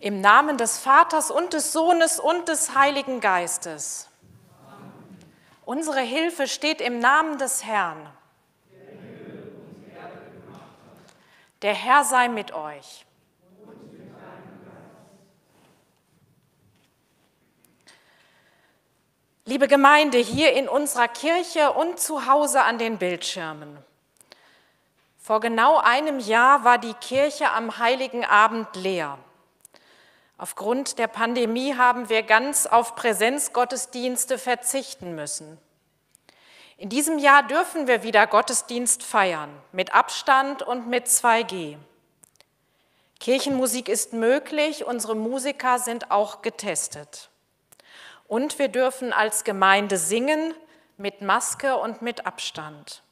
Im Namen des Vaters und des Sohnes und des Heiligen Geistes. Unsere Hilfe steht im Namen des Herrn. Der Herr sei mit euch. Liebe Gemeinde hier in unserer Kirche und zu Hause an den Bildschirmen. Vor genau einem Jahr war die Kirche am heiligen Abend leer. Aufgrund der Pandemie haben wir ganz auf Präsenzgottesdienste verzichten müssen. In diesem Jahr dürfen wir wieder Gottesdienst feiern, mit Abstand und mit 2G. Kirchenmusik ist möglich, unsere Musiker sind auch getestet. Und wir dürfen als Gemeinde singen mit Maske und mit Abstand.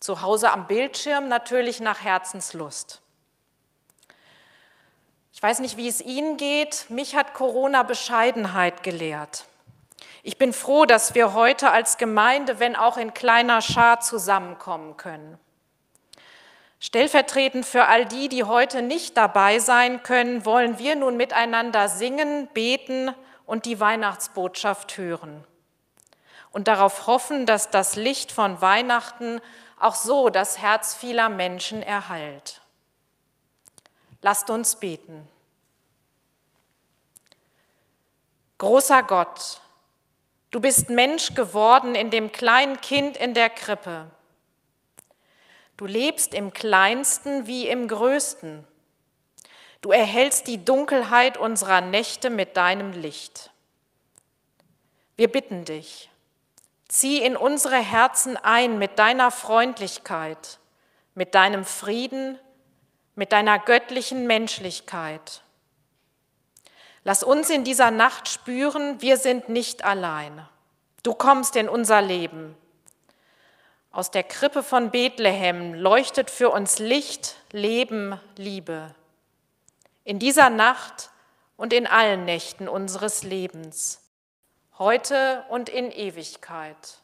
Zu Hause am Bildschirm natürlich nach Herzenslust. Weiß nicht, wie es Ihnen geht. Mich hat Corona Bescheidenheit gelehrt. Ich bin froh, dass wir heute als Gemeinde, wenn auch in kleiner Schar, zusammenkommen können. Stellvertretend für all die, die heute nicht dabei sein können, wollen wir nun miteinander singen, beten und die Weihnachtsbotschaft hören. Und darauf hoffen, dass das Licht von Weihnachten auch so das Herz vieler Menschen erheilt. Lasst uns beten. Großer Gott, du bist Mensch geworden in dem kleinen Kind in der Krippe. Du lebst im kleinsten wie im größten. Du erhältst die Dunkelheit unserer Nächte mit deinem Licht. Wir bitten dich, zieh in unsere Herzen ein mit deiner Freundlichkeit, mit deinem Frieden, mit deiner göttlichen Menschlichkeit. Lass uns in dieser Nacht spüren, wir sind nicht allein. Du kommst in unser Leben. Aus der Krippe von Bethlehem leuchtet für uns Licht, Leben, Liebe. In dieser Nacht und in allen Nächten unseres Lebens, heute und in Ewigkeit.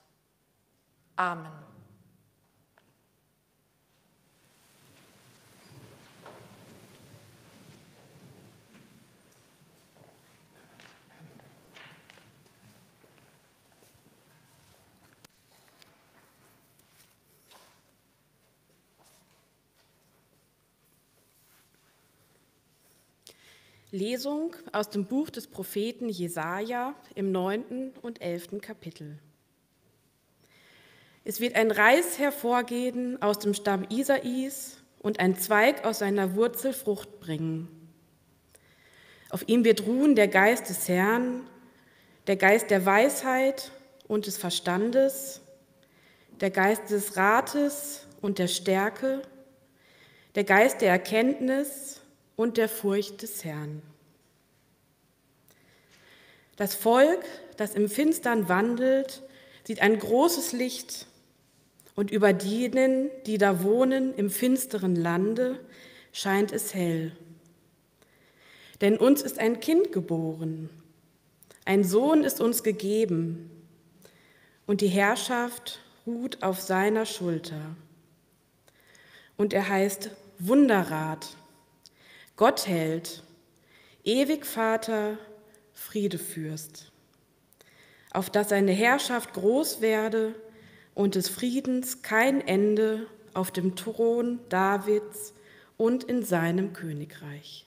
Amen. Lesung aus dem Buch des Propheten Jesaja im neunten und elften Kapitel. Es wird ein Reis hervorgehen aus dem Stamm Isais und ein Zweig aus seiner Wurzel Frucht bringen. Auf ihm wird ruhen der Geist des Herrn, der Geist der Weisheit und des Verstandes, der Geist des Rates und der Stärke, der Geist der Erkenntnis und der Furcht des Herrn. Das Volk, das im Finstern wandelt, sieht ein großes Licht und über denen, die da wohnen im finsteren Lande, scheint es hell. Denn uns ist ein Kind geboren, ein Sohn ist uns gegeben und die Herrschaft ruht auf seiner Schulter. Und er heißt Wunderrat, Gott hält, ewig Vater, Friedefürst, auf dass seine Herrschaft groß werde und des Friedens kein Ende auf dem Thron Davids und in seinem Königreich.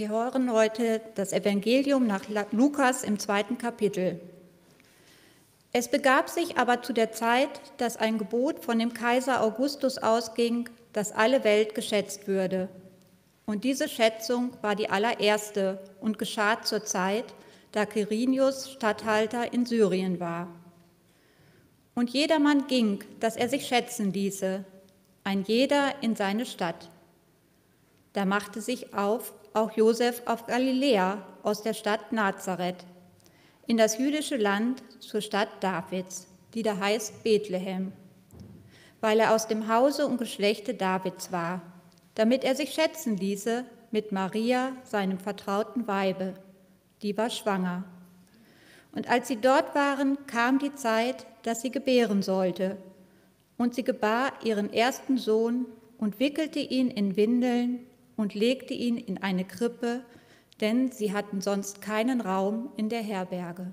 Wir hören heute das Evangelium nach Lukas im zweiten Kapitel. Es begab sich aber zu der Zeit, dass ein Gebot von dem Kaiser Augustus ausging, dass alle Welt geschätzt würde. Und diese Schätzung war die allererste und geschah zur Zeit, da Quirinius Statthalter in Syrien war. Und jedermann ging, dass er sich schätzen ließe, ein jeder in seine Stadt. Da machte sich auf auch Josef auf Galiläa aus der Stadt Nazareth in das jüdische Land zur Stadt Davids, die da heißt Bethlehem, weil er aus dem Hause und Geschlechte Davids war, damit er sich schätzen ließe mit Maria, seinem vertrauten Weibe, die war schwanger. Und als sie dort waren, kam die Zeit, dass sie gebären sollte. Und sie gebar ihren ersten Sohn und wickelte ihn in Windeln und legte ihn in eine Krippe, denn sie hatten sonst keinen Raum in der Herberge.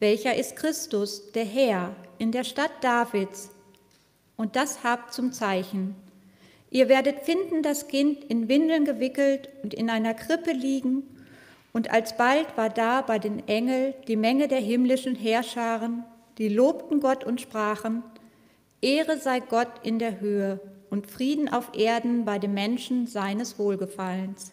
welcher ist Christus, der Herr, in der Stadt Davids. Und das habt zum Zeichen. Ihr werdet finden das Kind in Windeln gewickelt und in einer Krippe liegen. Und alsbald war da bei den Engel die Menge der himmlischen Heerscharen, die lobten Gott und sprachen, Ehre sei Gott in der Höhe und Frieden auf Erden bei den Menschen seines Wohlgefallens.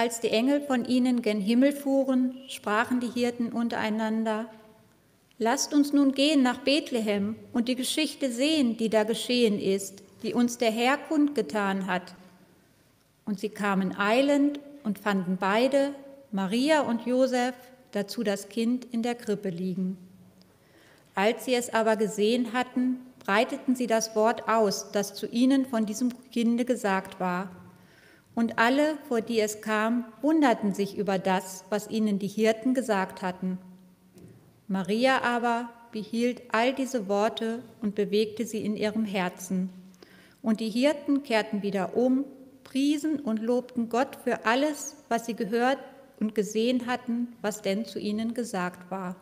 Als die Engel von ihnen gen Himmel fuhren, sprachen die Hirten untereinander, Lasst uns nun gehen nach Bethlehem und die Geschichte sehen, die da geschehen ist, die uns der Herr kundgetan hat. Und sie kamen eilend und fanden beide, Maria und Josef, dazu das Kind in der Krippe liegen. Als sie es aber gesehen hatten, breiteten sie das Wort aus, das zu ihnen von diesem Kinde gesagt war. Und alle, vor die es kam, wunderten sich über das, was ihnen die Hirten gesagt hatten. Maria aber behielt all diese Worte und bewegte sie in ihrem Herzen. Und die Hirten kehrten wieder um, priesen und lobten Gott für alles, was sie gehört und gesehen hatten, was denn zu ihnen gesagt war.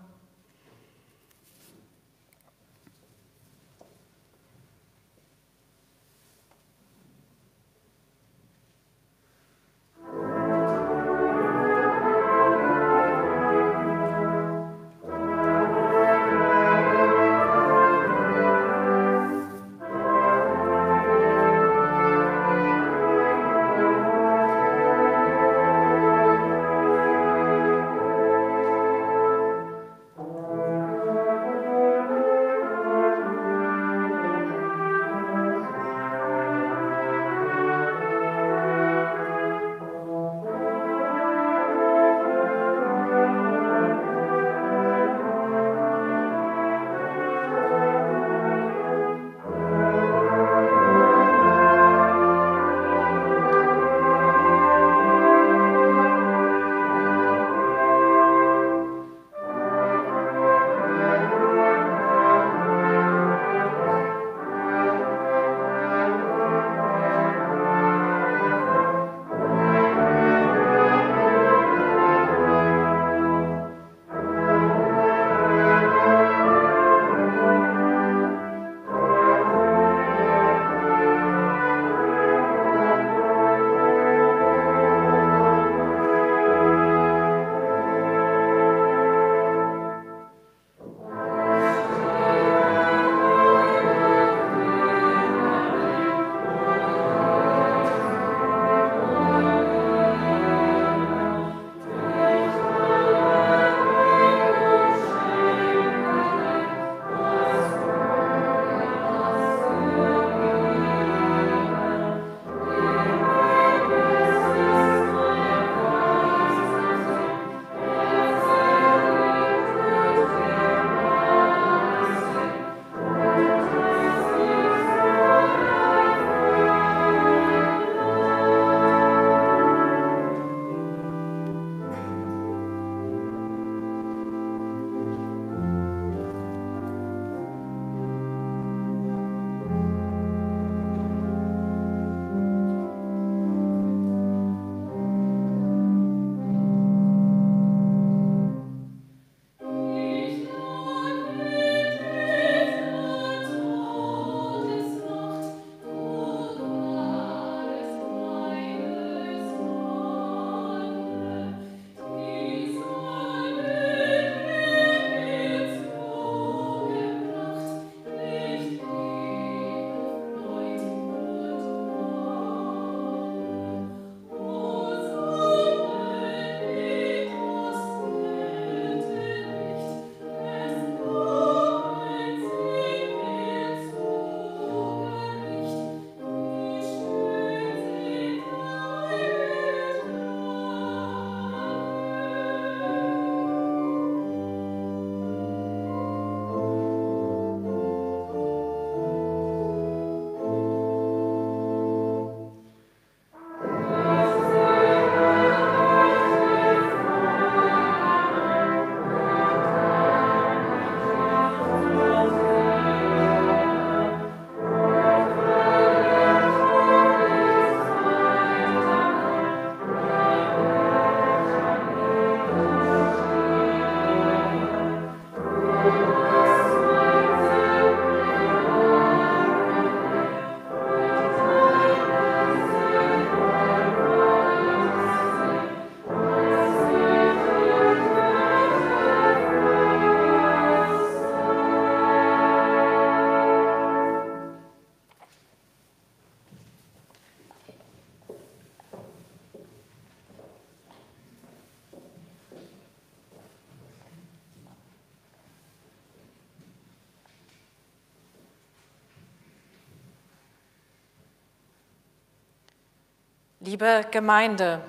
Liebe Gemeinde,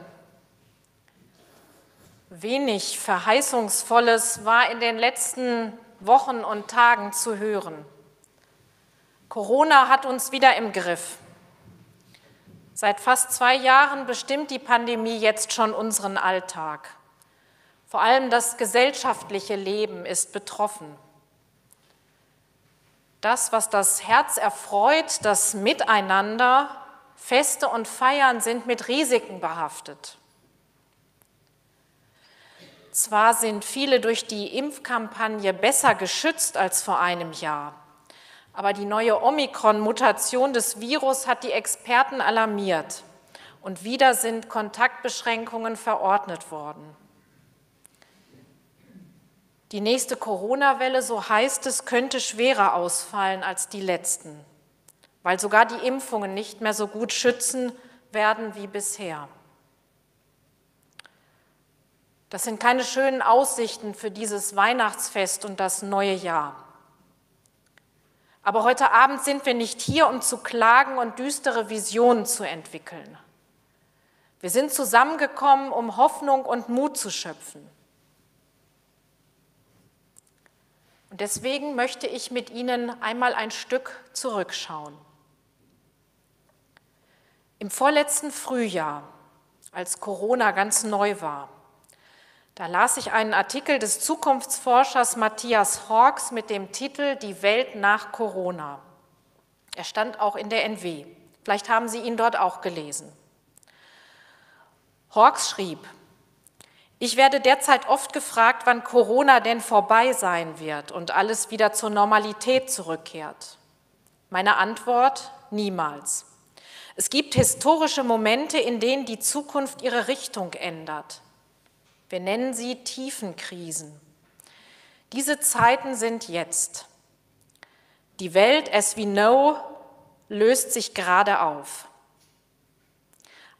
wenig Verheißungsvolles war in den letzten Wochen und Tagen zu hören. Corona hat uns wieder im Griff. Seit fast zwei Jahren bestimmt die Pandemie jetzt schon unseren Alltag. Vor allem das gesellschaftliche Leben ist betroffen. Das, was das Herz erfreut, das Miteinander, Feste und Feiern sind mit Risiken behaftet. Zwar sind viele durch die Impfkampagne besser geschützt als vor einem Jahr, aber die neue Omikron-Mutation des Virus hat die Experten alarmiert und wieder sind Kontaktbeschränkungen verordnet worden. Die nächste Corona-Welle, so heißt es, könnte schwerer ausfallen als die letzten, weil sogar die Impfungen nicht mehr so gut schützen werden wie bisher. Das sind keine schönen Aussichten für dieses Weihnachtsfest und das neue Jahr. Aber heute Abend sind wir nicht hier, um zu klagen und düstere Visionen zu entwickeln. Wir sind zusammengekommen, um Hoffnung und Mut zu schöpfen. Und deswegen möchte ich mit Ihnen einmal ein Stück zurückschauen. Im vorletzten Frühjahr, als Corona ganz neu war, da las ich einen Artikel des Zukunftsforschers Matthias Hawks mit dem Titel Die Welt nach Corona. Er stand auch in der NW. Vielleicht haben Sie ihn dort auch gelesen. Hawks schrieb, ich werde derzeit oft gefragt, wann Corona denn vorbei sein wird und alles wieder zur Normalität zurückkehrt. Meine Antwort, niemals. Es gibt historische Momente, in denen die Zukunft ihre Richtung ändert. Wir nennen sie Tiefenkrisen. Diese Zeiten sind jetzt. Die Welt as we know löst sich gerade auf.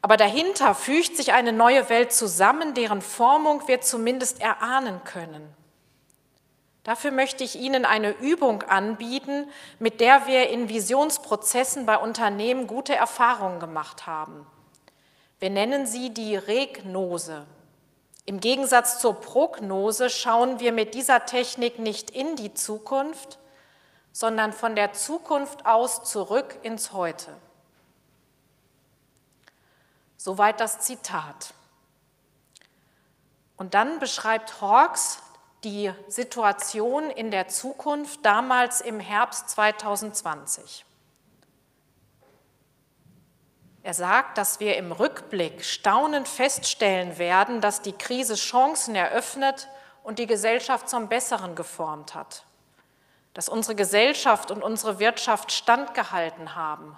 Aber dahinter fügt sich eine neue Welt zusammen, deren Formung wir zumindest erahnen können. Dafür möchte ich Ihnen eine Übung anbieten, mit der wir in Visionsprozessen bei Unternehmen gute Erfahrungen gemacht haben. Wir nennen sie die Regnose. Im Gegensatz zur Prognose schauen wir mit dieser Technik nicht in die Zukunft, sondern von der Zukunft aus zurück ins Heute. Soweit das Zitat. Und dann beschreibt Hawks die Situation in der Zukunft damals im Herbst 2020. Er sagt, dass wir im Rückblick staunend feststellen werden, dass die Krise Chancen eröffnet und die Gesellschaft zum Besseren geformt hat. Dass unsere Gesellschaft und unsere Wirtschaft standgehalten haben.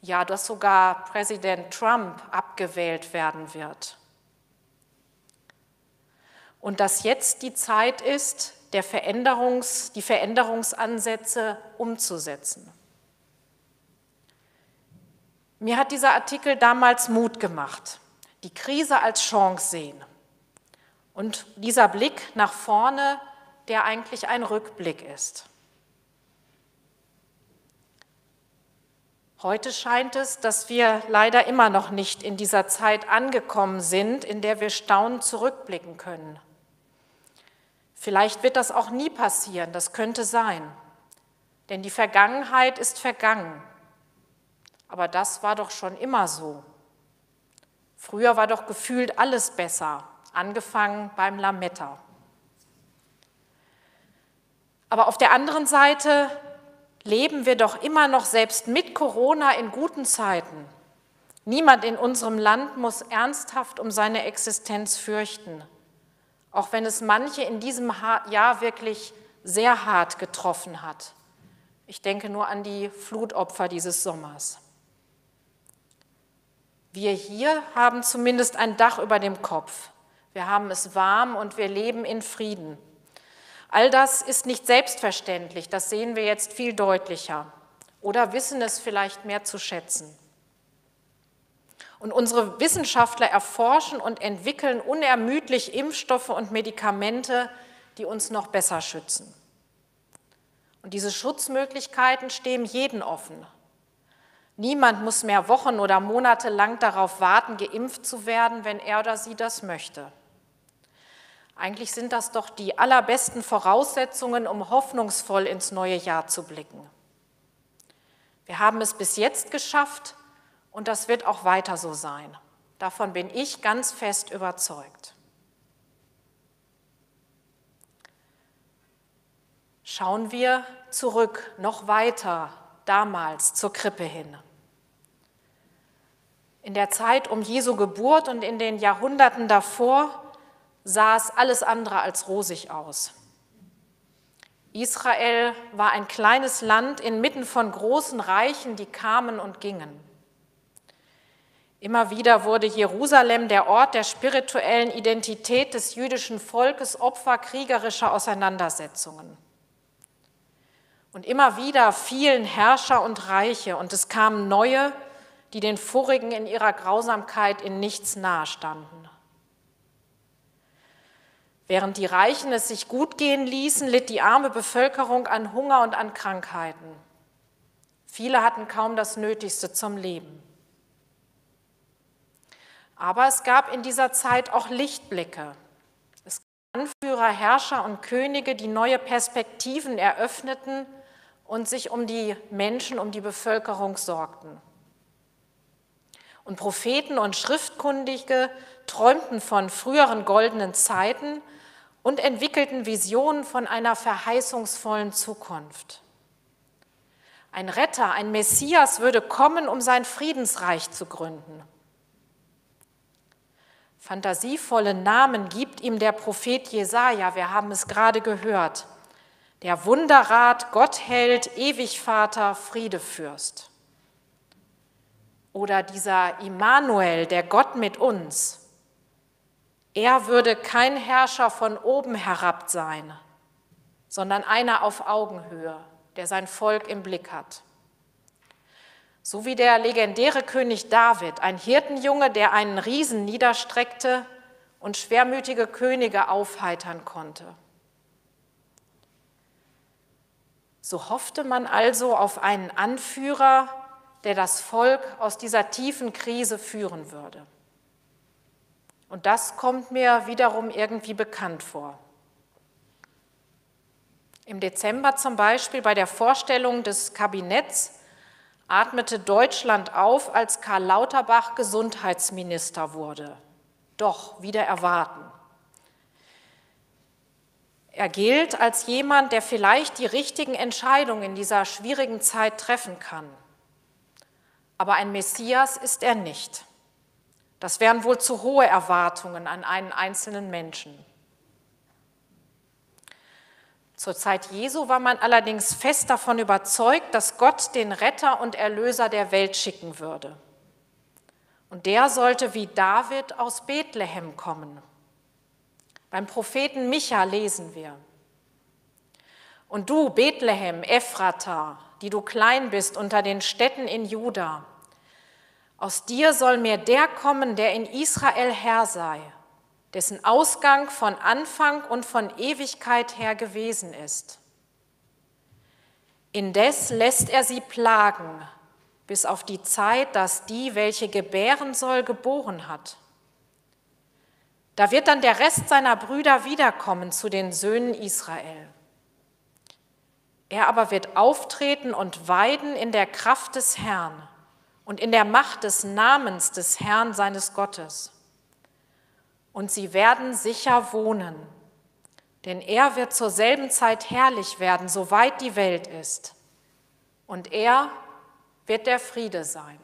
Ja, dass sogar Präsident Trump abgewählt werden wird. Und dass jetzt die Zeit ist, der Veränderungs-, die Veränderungsansätze umzusetzen. Mir hat dieser Artikel damals Mut gemacht, die Krise als Chance sehen. Und dieser Blick nach vorne, der eigentlich ein Rückblick ist. Heute scheint es, dass wir leider immer noch nicht in dieser Zeit angekommen sind, in der wir staunend zurückblicken können. Vielleicht wird das auch nie passieren, das könnte sein. Denn die Vergangenheit ist vergangen. Aber das war doch schon immer so. Früher war doch gefühlt alles besser, angefangen beim Lametta. Aber auf der anderen Seite leben wir doch immer noch selbst mit Corona in guten Zeiten. Niemand in unserem Land muss ernsthaft um seine Existenz fürchten, auch wenn es manche in diesem Jahr wirklich sehr hart getroffen hat. Ich denke nur an die Flutopfer dieses Sommers. Wir hier haben zumindest ein Dach über dem Kopf. Wir haben es warm und wir leben in Frieden. All das ist nicht selbstverständlich, das sehen wir jetzt viel deutlicher oder wissen es vielleicht mehr zu schätzen. Und unsere Wissenschaftler erforschen und entwickeln unermüdlich Impfstoffe und Medikamente, die uns noch besser schützen. Und diese Schutzmöglichkeiten stehen jeden offen. Niemand muss mehr Wochen oder Monate lang darauf warten, geimpft zu werden, wenn er oder sie das möchte. Eigentlich sind das doch die allerbesten Voraussetzungen, um hoffnungsvoll ins neue Jahr zu blicken. Wir haben es bis jetzt geschafft und das wird auch weiter so sein. Davon bin ich ganz fest überzeugt. Schauen wir zurück, noch weiter, damals zur Krippe hin. In der Zeit um Jesu Geburt und in den Jahrhunderten davor sah es alles andere als rosig aus. Israel war ein kleines Land inmitten von großen Reichen, die kamen und gingen. Immer wieder wurde Jerusalem der Ort der spirituellen Identität des jüdischen Volkes, Opfer kriegerischer Auseinandersetzungen. Und immer wieder fielen Herrscher und Reiche und es kamen neue, die den vorigen in ihrer Grausamkeit in nichts nahestanden. Während die Reichen es sich gut gehen ließen, litt die arme Bevölkerung an Hunger und an Krankheiten. Viele hatten kaum das Nötigste zum Leben. Aber es gab in dieser Zeit auch Lichtblicke. Es gab Anführer, Herrscher und Könige, die neue Perspektiven eröffneten und sich um die Menschen, um die Bevölkerung sorgten. Und Propheten und Schriftkundige träumten von früheren goldenen Zeiten und entwickelten Visionen von einer verheißungsvollen Zukunft. Ein Retter, ein Messias würde kommen, um sein Friedensreich zu gründen. Fantasievolle Namen gibt ihm der Prophet Jesaja, wir haben es gerade gehört. Der Wunderrat, Gottheld, Ewigvater, Friedefürst. Oder dieser Immanuel, der Gott mit uns. Er würde kein Herrscher von oben herab sein, sondern einer auf Augenhöhe, der sein Volk im Blick hat. So wie der legendäre König David, ein Hirtenjunge, der einen Riesen niederstreckte und schwermütige Könige aufheitern konnte. So hoffte man also auf einen Anführer, der das Volk aus dieser tiefen Krise führen würde. Und das kommt mir wiederum irgendwie bekannt vor. Im Dezember zum Beispiel bei der Vorstellung des Kabinetts atmete Deutschland auf, als Karl Lauterbach Gesundheitsminister wurde. Doch, wieder erwarten. Er gilt als jemand, der vielleicht die richtigen Entscheidungen in dieser schwierigen Zeit treffen kann. Aber ein Messias ist er nicht. Das wären wohl zu hohe Erwartungen an einen einzelnen Menschen. Zur Zeit Jesu war man allerdings fest davon überzeugt, dass Gott den Retter und Erlöser der Welt schicken würde. Und der sollte wie David aus Bethlehem kommen. Beim Propheten Micha lesen wir. Und du, Bethlehem, Ephrata, die du klein bist unter den Städten in Juda, aus dir soll mir der kommen, der in Israel Herr sei, dessen Ausgang von Anfang und von Ewigkeit her gewesen ist. Indes lässt er sie plagen, bis auf die Zeit, dass die, welche gebären soll, geboren hat. Da wird dann der Rest seiner Brüder wiederkommen zu den Söhnen Israel. Er aber wird auftreten und weiden in der Kraft des Herrn und in der Macht des Namens des Herrn seines Gottes. Und sie werden sicher wohnen, denn er wird zur selben Zeit herrlich werden, soweit die Welt ist. Und er wird der Friede sein.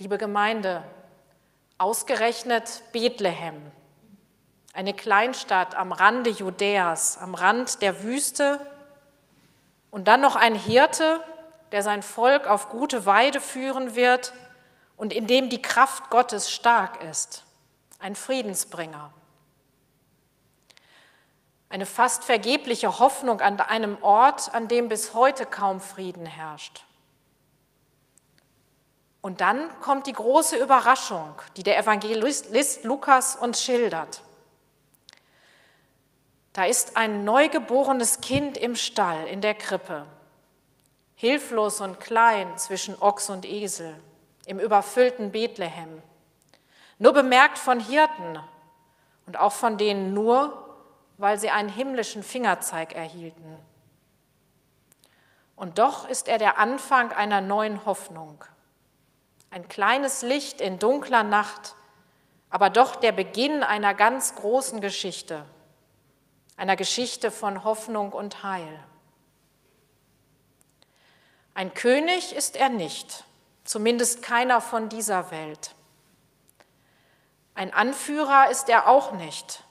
Liebe Gemeinde, ausgerechnet Bethlehem, eine Kleinstadt am Rande Judäas, am Rand der Wüste, und dann noch ein Hirte, der sein Volk auf gute Weide führen wird und in dem die Kraft Gottes stark ist. Ein Friedensbringer. Eine fast vergebliche Hoffnung an einem Ort, an dem bis heute kaum Frieden herrscht. Und dann kommt die große Überraschung, die der Evangelist Lukas uns schildert. Da ist ein neugeborenes Kind im Stall, in der Krippe. hilflos und klein zwischen Ochs und Esel im überfüllten Bethlehem, nur bemerkt von Hirten und auch von denen nur, weil sie einen himmlischen Fingerzeig erhielten. Und doch ist er der Anfang einer neuen Hoffnung, ein kleines Licht in dunkler Nacht, aber doch der Beginn einer ganz großen Geschichte, einer Geschichte von Hoffnung und Heil. Ein König ist er nicht, zumindest keiner von dieser Welt. Ein Anführer ist er auch nicht,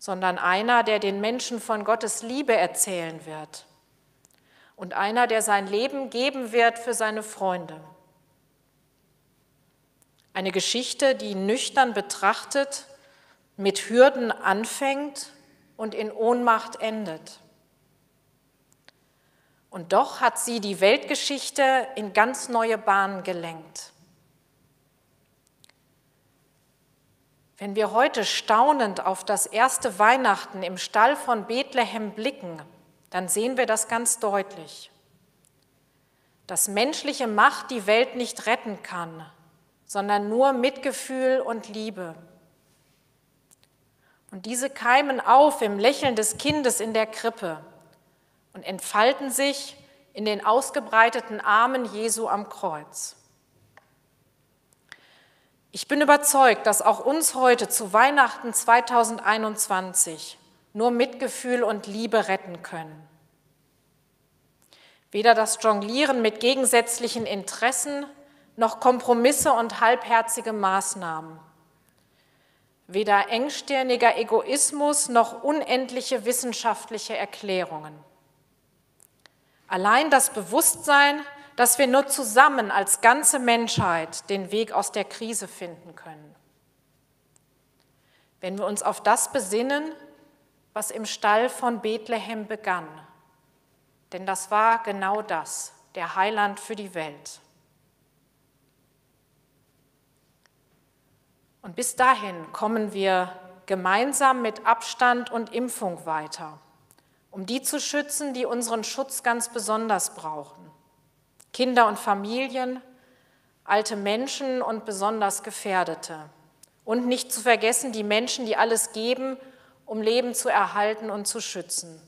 sondern einer, der den Menschen von Gottes Liebe erzählen wird und einer, der sein Leben geben wird für seine Freunde. Eine Geschichte, die nüchtern betrachtet, mit Hürden anfängt und in Ohnmacht endet. Und doch hat sie die Weltgeschichte in ganz neue Bahnen gelenkt. Wenn wir heute staunend auf das erste Weihnachten im Stall von Bethlehem blicken, dann sehen wir das ganz deutlich. Dass menschliche Macht die Welt nicht retten kann, sondern nur Mitgefühl und Liebe. Und diese keimen auf im Lächeln des Kindes in der Krippe und entfalten sich in den ausgebreiteten Armen Jesu am Kreuz. Ich bin überzeugt, dass auch uns heute zu Weihnachten 2021 nur Mitgefühl und Liebe retten können. Weder das Jonglieren mit gegensätzlichen Interessen noch Kompromisse und halbherzige Maßnahmen. Weder engstirniger Egoismus noch unendliche wissenschaftliche Erklärungen. Allein das Bewusstsein, dass wir nur zusammen als ganze Menschheit den Weg aus der Krise finden können. Wenn wir uns auf das besinnen, was im Stall von Bethlehem begann. Denn das war genau das, der Heiland für die Welt. Und bis dahin kommen wir gemeinsam mit Abstand und Impfung weiter um die zu schützen, die unseren Schutz ganz besonders brauchen. Kinder und Familien, alte Menschen und besonders Gefährdete. Und nicht zu vergessen die Menschen, die alles geben, um Leben zu erhalten und zu schützen.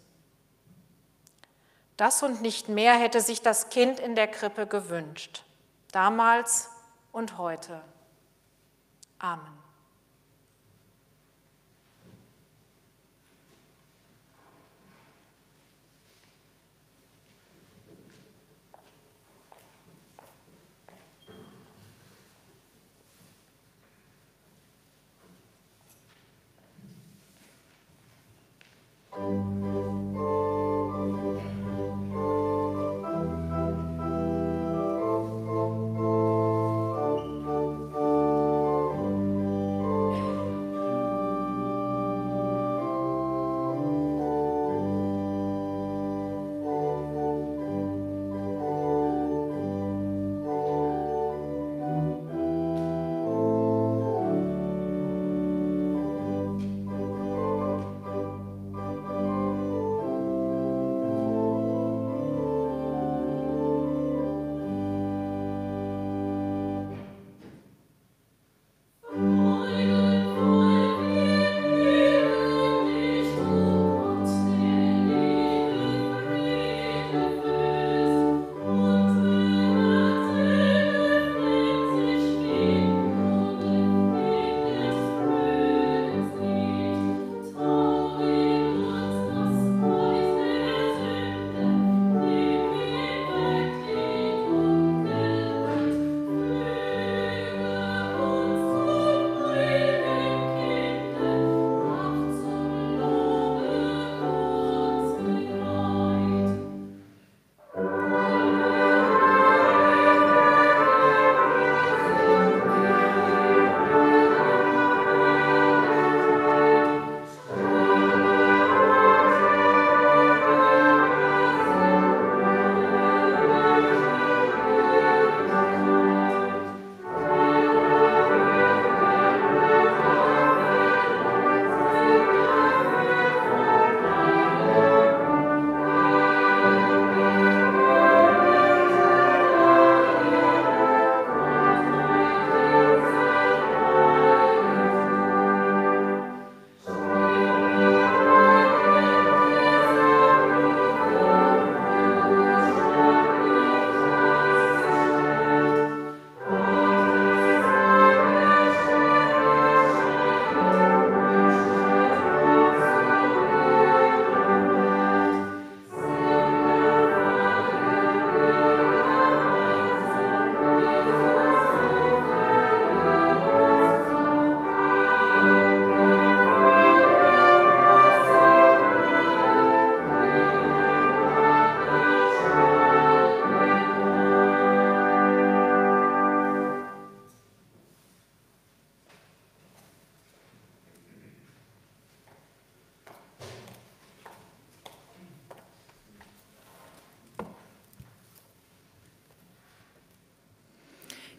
Das und nicht mehr hätte sich das Kind in der Krippe gewünscht, damals und heute. Amen. Música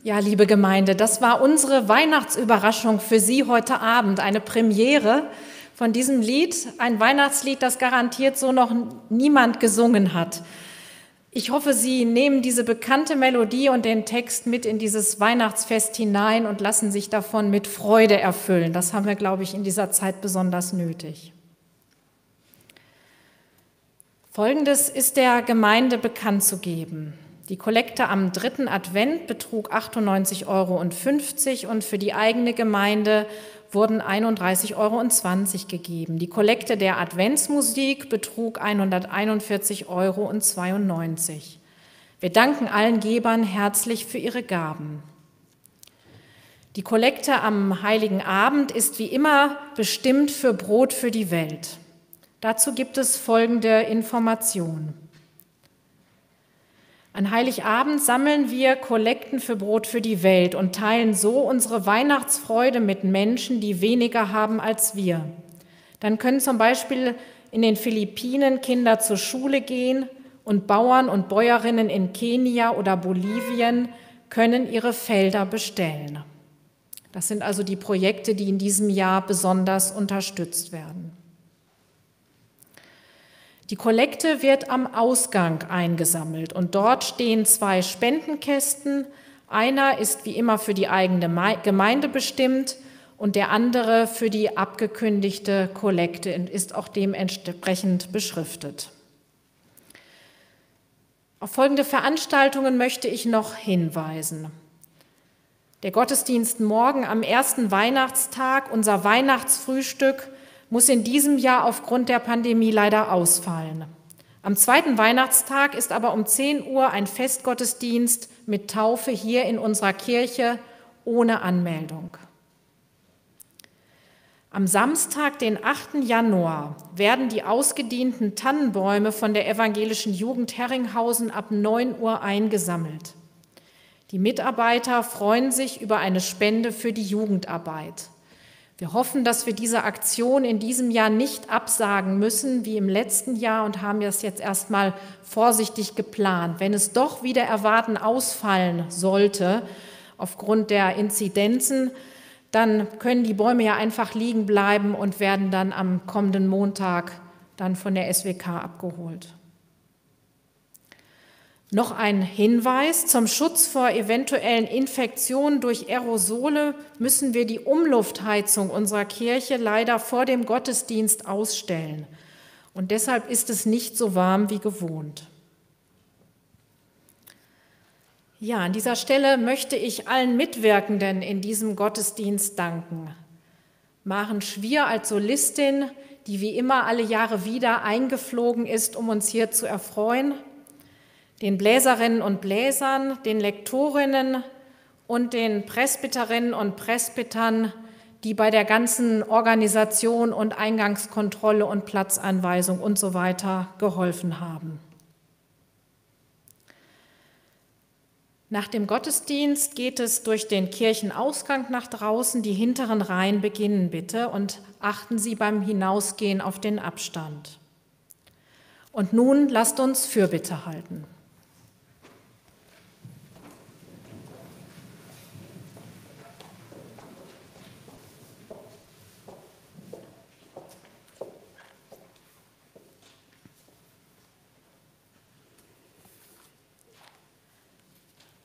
Ja, liebe Gemeinde, das war unsere Weihnachtsüberraschung für Sie heute Abend, eine Premiere von diesem Lied, ein Weihnachtslied, das garantiert so noch niemand gesungen hat. Ich hoffe, Sie nehmen diese bekannte Melodie und den Text mit in dieses Weihnachtsfest hinein und lassen sich davon mit Freude erfüllen. Das haben wir, glaube ich, in dieser Zeit besonders nötig. Folgendes ist der Gemeinde bekannt zu geben. Die Kollekte am dritten Advent betrug 98,50 Euro und für die eigene Gemeinde wurden 31,20 Euro gegeben. Die Kollekte der Adventsmusik betrug 141,92 Euro. Wir danken allen Gebern herzlich für ihre Gaben. Die Kollekte am heiligen Abend ist wie immer bestimmt für Brot für die Welt. Dazu gibt es folgende Information. An Heiligabend sammeln wir Kollekten für Brot für die Welt und teilen so unsere Weihnachtsfreude mit Menschen, die weniger haben als wir. Dann können zum Beispiel in den Philippinen Kinder zur Schule gehen und Bauern und Bäuerinnen in Kenia oder Bolivien können ihre Felder bestellen. Das sind also die Projekte, die in diesem Jahr besonders unterstützt werden. Die Kollekte wird am Ausgang eingesammelt und dort stehen zwei Spendenkästen. Einer ist wie immer für die eigene Gemeinde bestimmt und der andere für die abgekündigte Kollekte und ist auch dementsprechend beschriftet. Auf folgende Veranstaltungen möchte ich noch hinweisen. Der Gottesdienst morgen am ersten Weihnachtstag, unser Weihnachtsfrühstück muss in diesem Jahr aufgrund der Pandemie leider ausfallen. Am zweiten Weihnachtstag ist aber um 10 Uhr ein Festgottesdienst mit Taufe hier in unserer Kirche ohne Anmeldung. Am Samstag, den 8. Januar, werden die ausgedienten Tannenbäume von der evangelischen Jugend Herringhausen ab 9 Uhr eingesammelt. Die Mitarbeiter freuen sich über eine Spende für die Jugendarbeit. Wir hoffen, dass wir diese Aktion in diesem Jahr nicht absagen müssen wie im letzten Jahr und haben das jetzt erstmal vorsichtig geplant. Wenn es doch wieder erwarten ausfallen sollte aufgrund der Inzidenzen, dann können die Bäume ja einfach liegen bleiben und werden dann am kommenden Montag dann von der SWK abgeholt. Noch ein Hinweis, zum Schutz vor eventuellen Infektionen durch Aerosole müssen wir die Umluftheizung unserer Kirche leider vor dem Gottesdienst ausstellen. Und deshalb ist es nicht so warm wie gewohnt. Ja, an dieser Stelle möchte ich allen Mitwirkenden in diesem Gottesdienst danken. Maren Schwier als Solistin, die wie immer alle Jahre wieder eingeflogen ist, um uns hier zu erfreuen den Bläserinnen und Bläsern, den Lektorinnen und den Presbyterinnen und Presbytern, die bei der ganzen Organisation und Eingangskontrolle und Platzanweisung und so weiter geholfen haben. Nach dem Gottesdienst geht es durch den Kirchenausgang nach draußen. Die hinteren Reihen beginnen bitte und achten Sie beim Hinausgehen auf den Abstand. Und nun lasst uns Fürbitte halten.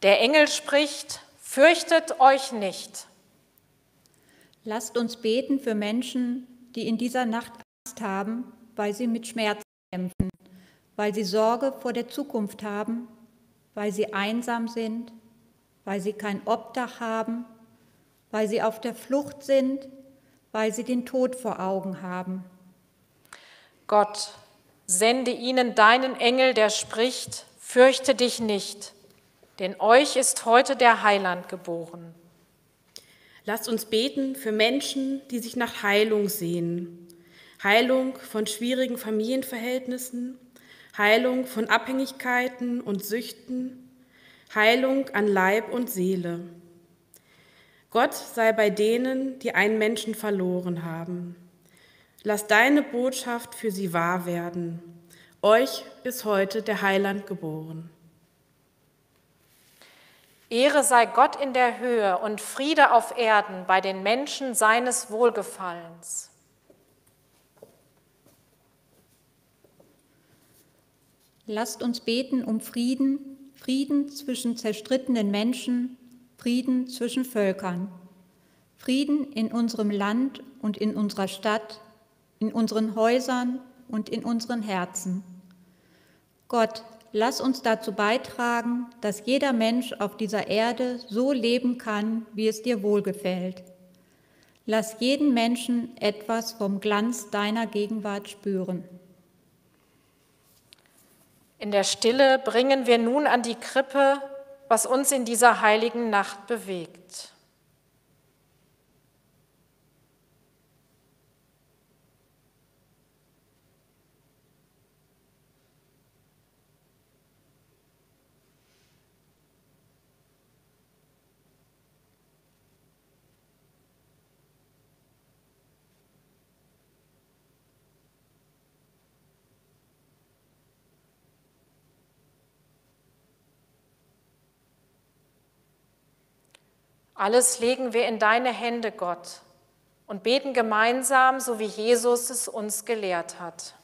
Der Engel spricht, fürchtet euch nicht. Lasst uns beten für Menschen, die in dieser Nacht Angst haben, weil sie mit Schmerzen kämpfen, weil sie Sorge vor der Zukunft haben, weil sie einsam sind, weil sie kein Obdach haben, weil sie auf der Flucht sind, weil sie den Tod vor Augen haben. Gott, sende ihnen deinen Engel, der spricht, fürchte dich nicht denn euch ist heute der Heiland geboren. Lasst uns beten für Menschen, die sich nach Heilung sehen. Heilung von schwierigen Familienverhältnissen, Heilung von Abhängigkeiten und Süchten, Heilung an Leib und Seele. Gott sei bei denen, die einen Menschen verloren haben. Lass deine Botschaft für sie wahr werden. Euch ist heute der Heiland geboren. Ehre sei Gott in der Höhe und Friede auf Erden bei den Menschen seines Wohlgefallens. Lasst uns beten um Frieden, Frieden zwischen zerstrittenen Menschen, Frieden zwischen Völkern, Frieden in unserem Land und in unserer Stadt, in unseren Häusern und in unseren Herzen. Gott, lass uns dazu beitragen, dass jeder Mensch auf dieser Erde so leben kann, wie es dir wohlgefällt. Lass jeden Menschen etwas vom Glanz deiner Gegenwart spüren. In der Stille bringen wir nun an die Krippe, was uns in dieser heiligen Nacht bewegt. Alles legen wir in deine Hände, Gott, und beten gemeinsam, so wie Jesus es uns gelehrt hat.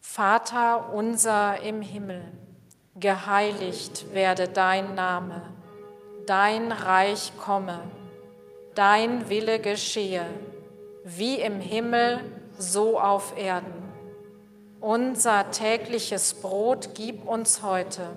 Vater unser im Himmel, geheiligt werde dein Name, dein Reich komme, dein Wille geschehe, wie im Himmel, so auf Erden. Unser tägliches Brot gib uns heute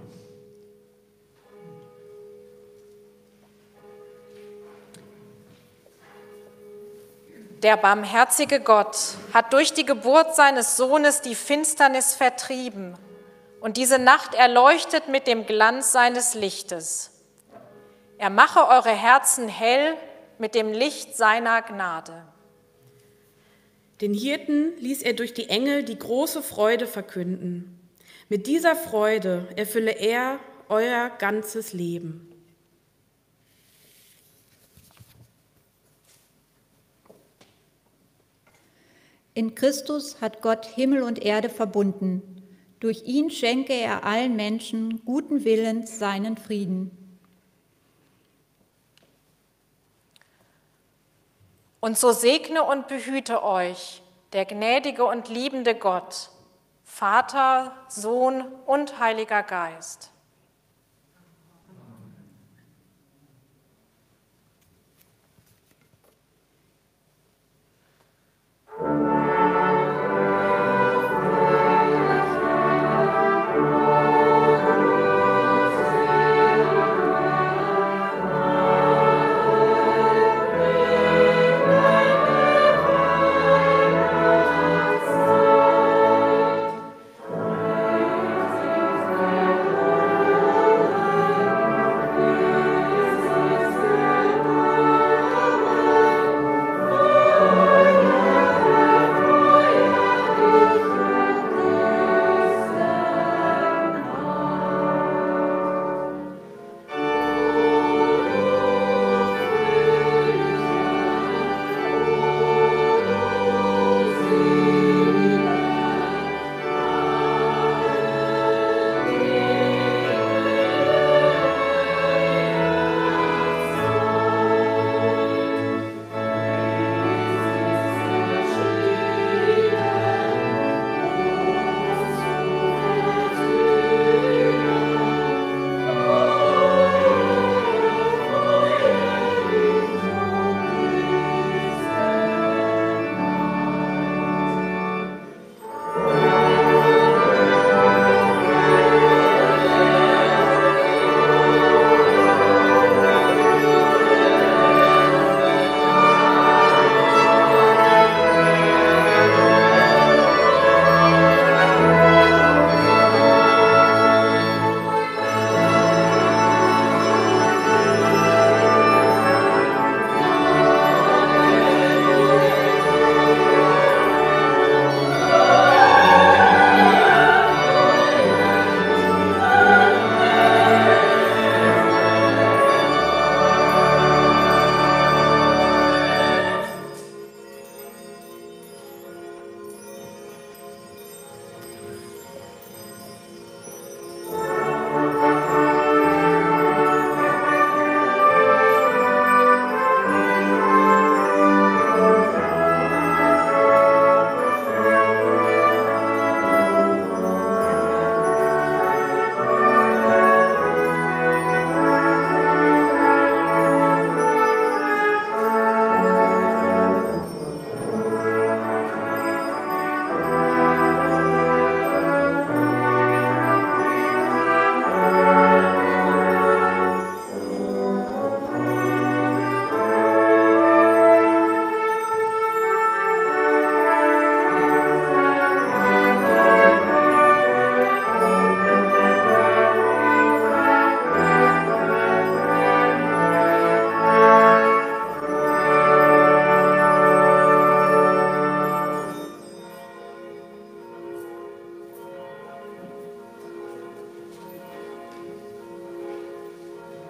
Der barmherzige Gott hat durch die Geburt seines Sohnes die Finsternis vertrieben und diese Nacht erleuchtet mit dem Glanz seines Lichtes. Er mache eure Herzen hell mit dem Licht seiner Gnade. Den Hirten ließ er durch die Engel die große Freude verkünden. Mit dieser Freude erfülle er euer ganzes Leben. In Christus hat Gott Himmel und Erde verbunden. Durch ihn schenke er allen Menschen guten Willens seinen Frieden. Und so segne und behüte euch der gnädige und liebende Gott, Vater, Sohn und Heiliger Geist.